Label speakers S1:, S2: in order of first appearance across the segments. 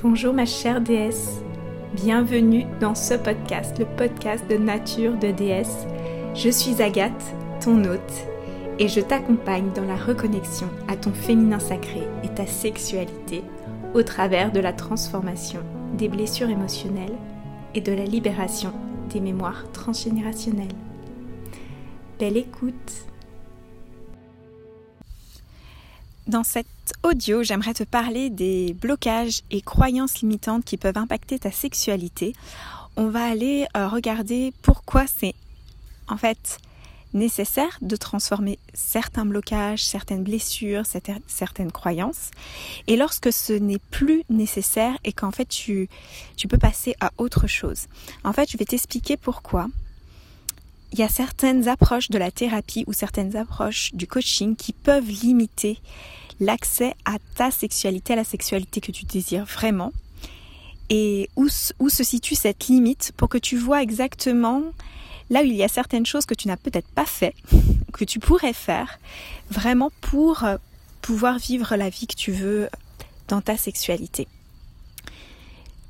S1: Bonjour ma chère déesse, bienvenue dans ce podcast, le podcast de nature de déesse. Je suis Agathe, ton hôte, et je t'accompagne dans la reconnexion à ton féminin sacré et ta sexualité au travers de la transformation des blessures émotionnelles et de la libération des mémoires transgénérationnelles. Belle écoute Dans cet audio, j'aimerais te parler des blocages et croyances limitantes qui peuvent impacter ta sexualité. On va aller euh, regarder pourquoi c'est en fait nécessaire de transformer certains blocages, certaines blessures, certaines croyances. Et lorsque ce n'est plus nécessaire et qu'en fait tu, tu peux passer à autre chose. En fait, je vais t'expliquer pourquoi. Il y a certaines approches de la thérapie ou certaines approches du coaching qui peuvent limiter l'accès à ta sexualité, à la sexualité que tu désires vraiment, et où, se situe cette limite pour que tu vois exactement là où il y a certaines choses que tu n'as peut-être pas fait, que tu pourrais faire, vraiment pour euh, pouvoir vivre la vie que tu veux dans ta sexualité.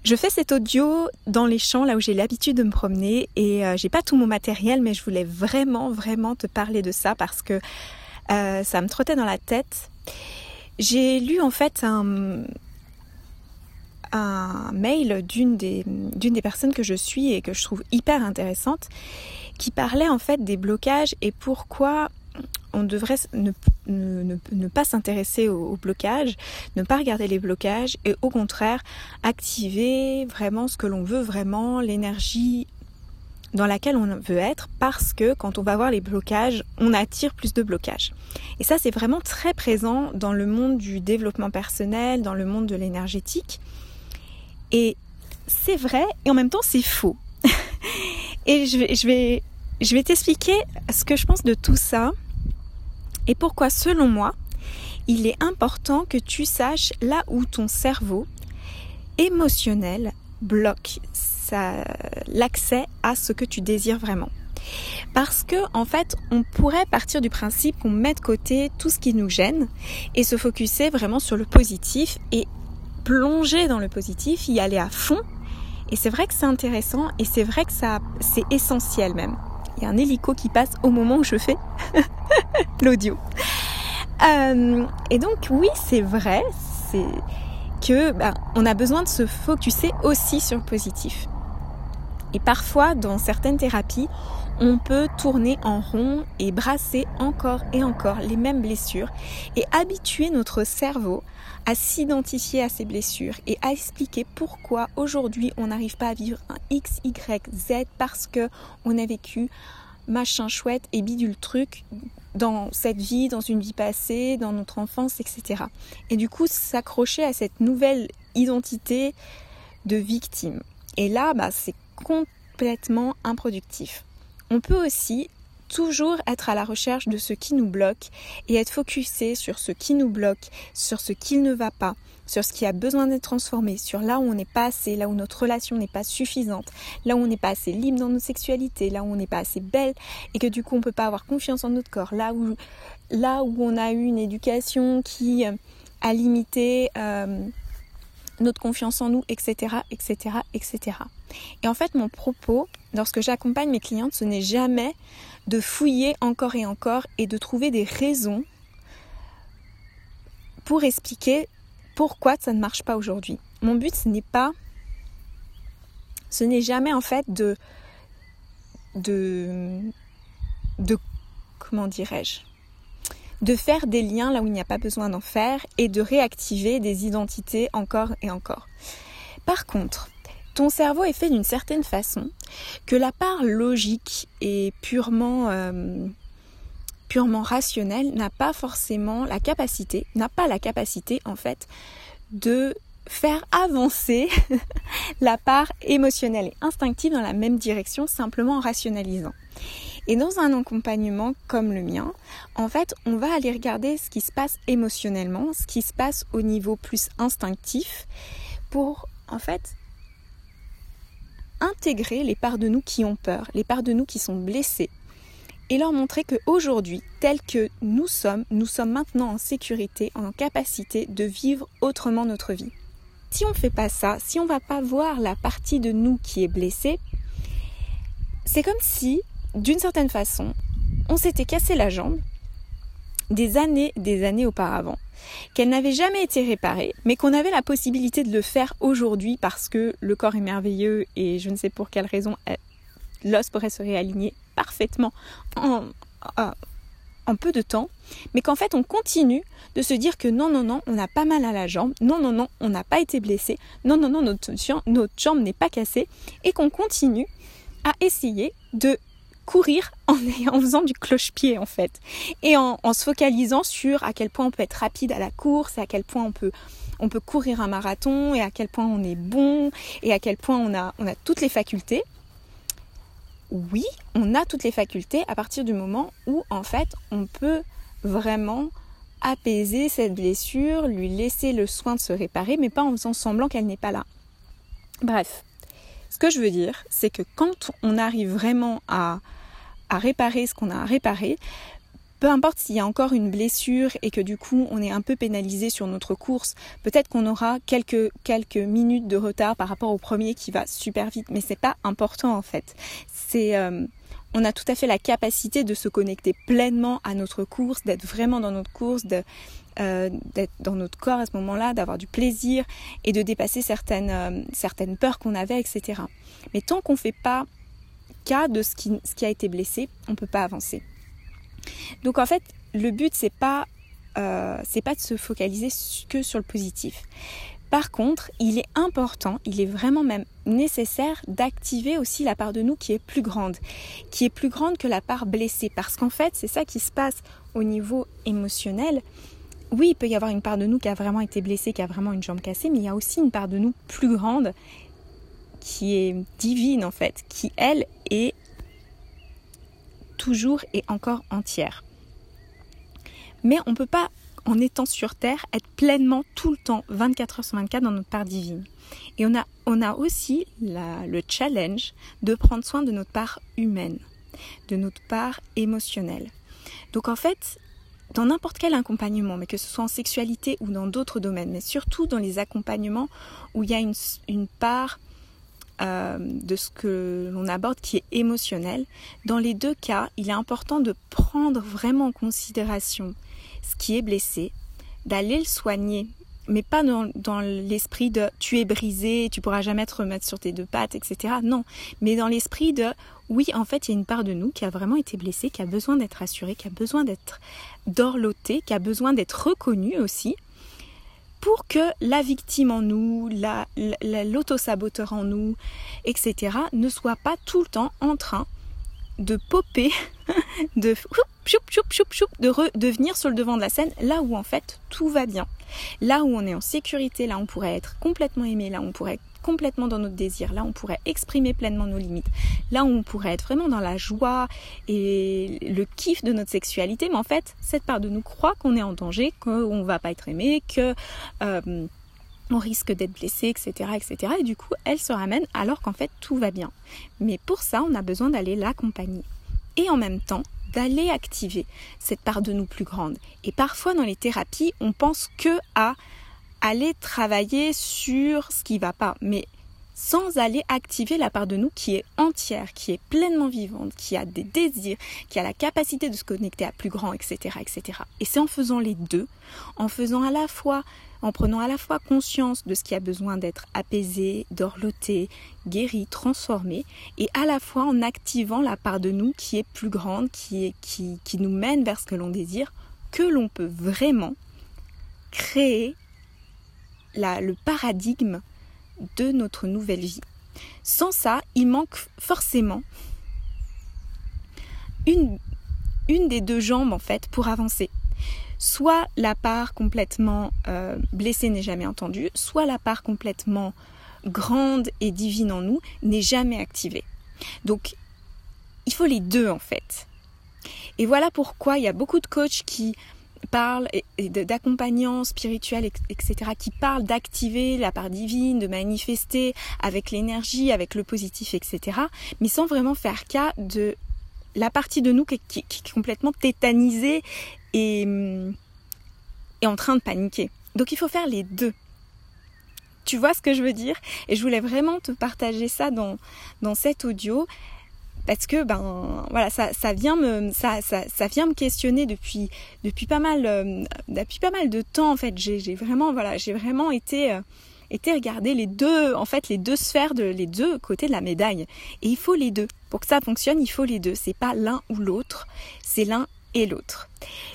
S1: Je fais cet audio dans les champs là où j'ai l'habitude de me promener et euh, j'ai pas tout mon matériel mais je voulais vraiment vraiment te parler de ça parce que euh, ça me trottait dans la tête. J'ai lu en fait un, un mail d'une des, d'une des personnes que je suis et que je trouve hyper intéressante, qui parlait en fait des blocages et pourquoi on devrait ne, pas s'intéresser aux, blocages, ne pas regarder les blocages et au contraire activer vraiment ce que l'on veut vraiment, l'énergie dans laquelle on veut être parce que quand on va voir les blocages, on attire plus de blocages. Et ça, c'est vraiment très présent dans le monde du développement personnel, dans le monde de l'énergétique. Et c'est vrai et en même temps c'est faux. et je je vais t'expliquer ce que je pense de tout ça et pourquoi, selon moi, il est important que tu saches là où ton cerveau émotionnel bloque l'accès à ce que tu désires vraiment. Parce que en fait, on pourrait partir du principe qu'on met de côté tout ce qui nous gêne et se focuser vraiment sur le positif et plonger dans le positif, y aller à fond. Et c'est vrai que c'est intéressant et c'est vrai que c'est essentiel même. Il y a un hélico qui passe au moment où je fais l'audio. Euh, et donc oui, c'est vrai, c'est que ben, on a besoin de se focuser aussi sur le positif. Et parfois, dans certaines thérapies, on peut tourner en rond et brasser encore et encore les mêmes blessures et habituer notre cerveau à s'identifier à ces blessures et à expliquer pourquoi aujourd'hui on n'arrive pas à vivre un X, Y, Z parce que on a vécu machin chouette et bidule truc dans cette vie, dans une vie passée, dans notre enfance, etc. Et du coup, s'accrocher à cette nouvelle identité de victime. Et là, bah, c'est complètement improductif. On peut aussi toujours être à la recherche de ce qui nous bloque et être focusé sur ce qui nous bloque, sur ce qui ne va pas, sur ce qui a besoin d'être transformé, sur là où on n'est pas assez, là où notre relation n'est pas suffisante, là où on n'est pas assez libre dans nos sexualités, là où on n'est pas assez belle et que du coup on peut pas avoir confiance en notre corps, là où on a eu une éducation qui a limité euh, notre confiance en nous, etc., etc., etc. Et en fait, mon propos, lorsque j'accompagne mes clientes, ce n'est jamais de fouiller encore et encore et de trouver des raisons pour expliquer pourquoi ça ne marche pas aujourd'hui. Mon but, ce n'est pas, ce n'est jamais en fait de, de, de, comment dirais-je, de faire des liens là où il n'y a pas besoin d'en faire et de réactiver des identités encore et encore. Par contre, ton cerveau est fait d'une certaine façon que la part logique et purement euh, purement rationnelle n'a pas forcément la capacité, n'a pas la capacité en fait de faire avancer la part émotionnelle et instinctive dans la même direction simplement en rationalisant. Et dans un accompagnement comme le mien, en fait, on va aller regarder ce qui se passe émotionnellement, ce qui se passe au niveau plus instinctif, pour en fait intégrer les parts de nous qui ont peur, les parts de nous qui sont blessées, et leur montrer qu'aujourd'hui, tel que nous sommes, nous sommes maintenant en sécurité, en capacité de vivre autrement notre vie. si on ne fait pas ça, si on ne va pas voir la partie de nous qui est blessée, c'est comme si, d'une certaine façon, on s'était cassé la jambe des années, des années auparavant, qu'elle n'avait jamais été réparée, mais qu'on avait la possibilité de le faire aujourd'hui parce que le corps est merveilleux et je ne sais pour quelle raison l'os pourrait se réaligner parfaitement en, peu de temps, mais qu'en fait on continue de se dire que non, non, non, on n'a pas mal à la jambe, non, non, non, on n'a pas été blessé, non, non, non, notre jambe n'est pas cassée, et qu'on continue à essayer de courir en, faisant du cloche-pied en fait. Et en, se focalisant sur à quel point on peut être rapide à la course, et à quel point on peut, on peut courir un marathon, et à quel point on est bon, et à quel point on a, on a toutes les facultés. Oui, on a toutes les facultés à partir du moment où en fait on peut vraiment apaiser cette blessure, lui laisser le soin de se réparer, mais pas en faisant semblant qu'elle n'est pas là. Bref, ce que je veux dire, c'est que quand on arrive vraiment à, à réparer ce qu'on a à réparer, peu importe s'il y a encore une blessure et que du coup on est un peu pénalisé sur notre course, peut-être qu'on aura quelques, quelques minutes de retard par rapport au premier qui va super vite, mais c'est pas important en fait. C'est euh, on a tout à fait la capacité de se connecter pleinement à notre course, d'être vraiment dans notre course, euh, d'être dans notre corps à ce moment-là, d'avoir du plaisir et de dépasser certaines, euh, certaines peurs qu'on avait, etc. Mais tant qu'on fait pas de ce qui, a été blessé, on ne peut pas avancer. Donc en fait, le but c'est pas euh, pas de se focaliser que sur le positif. Par contre, il est important, il est vraiment même nécessaire d'activer aussi la part de nous qui est plus grande, qui est plus grande que la part blessée. Parce qu'en fait, c'est ça qui se passe au niveau émotionnel. Oui, il peut y avoir une part de nous qui a vraiment été blessée, qui a vraiment une jambe cassée, mais il y a aussi une part de nous plus grande qui est divine en fait, qui elle est toujours et encore entière. Mais on ne peut pas, en étant sur Terre, être pleinement tout le temps, 24 heures sur 24, dans notre part divine. Et on a, on a aussi le challenge de prendre soin de notre part humaine, de notre part émotionnelle. Donc en fait, dans n'importe quel accompagnement, mais que ce soit en sexualité ou dans d'autres domaines, mais surtout dans les accompagnements où il y a une, une part euh, de ce que l'on aborde qui est émotionnel. Dans les deux cas, il est important de prendre vraiment en considération ce qui est blessé, d'aller le soigner, mais pas dans, dans l'esprit de tu es brisé, tu pourras jamais te remettre sur tes deux pattes, etc. Non, mais dans l'esprit de oui, en fait, il y a une part de nous qui a vraiment été blessée, qui a besoin d'être rassurée, qui a besoin d'être dorlotée, qui a besoin d'être reconnue aussi pour que la victime en nous, l'autosaboteur en nous, etc., ne soit pas tout le temps en train de popper, de venir sur le devant de la scène, là où en fait tout va bien. Là où on est en sécurité, là on pourrait être complètement aimé, là on pourrait complètement dans notre désir. Là, on pourrait exprimer pleinement nos limites. Là, on pourrait être vraiment dans la joie et le kiff de notre sexualité. Mais en fait, cette part de nous croit qu'on est en danger, qu'on va pas être aimé, que euh, risque d'être blessé, etc., etc. Et du coup, elle se ramène alors qu'en fait tout va bien. Mais pour ça, on a besoin d'aller l'accompagner. Et en même temps, d'aller activer cette part de nous plus grande. Et parfois dans les thérapies, on pense que à aller travailler sur ce qui va pas, mais sans aller activer la part de nous qui est entière, qui est pleinement vivante, qui a des désirs, qui a la capacité de se connecter à plus grand, etc., etc. Et c'est en faisant les deux, en faisant à la fois, en prenant à la fois conscience de ce qui a besoin d'être apaisé, dorloté, guéri, transformé, et à la fois en activant la part de nous qui est plus grande, qui, est, qui, nous mène vers ce que l'on désire, que l'on peut vraiment créer le paradigme de notre nouvelle vie. Sans ça, il manque forcément une, une des deux jambes en fait pour avancer. Soit la part complètement euh, blessée n'est jamais entendue, soit la part complètement grande et divine en nous n'est jamais activée. Donc, il faut les deux en fait. Et voilà pourquoi il y a beaucoup de coachs qui parle d'accompagnants spirituels, etc., qui parlent d'activer la part divine, de manifester avec l'énergie, avec le positif, etc., mais sans vraiment faire cas de la partie de nous qui, est complètement tétanisée et, et en train de paniquer. Donc il faut faire les deux. Tu vois ce que je veux dire? Et je voulais vraiment te partager ça dans, dans cet audio parce que ben voilà ça, ça vient me ça, ça, ça vient me questionner depuis depuis pas mal euh, depuis pas mal de temps en fait. J'ai vraiment voilà j'ai vraiment été euh, été regarder les deux en fait les deux sphères de les deux côtés de la médaille. Et il faut les deux. Pour que ça fonctionne il faut les deux. C'est pas l'un ou l'autre. C'est l'un et l'autre.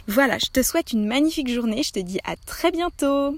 S1: Voilà je te souhaite une magnifique journée je te dis à très bientôt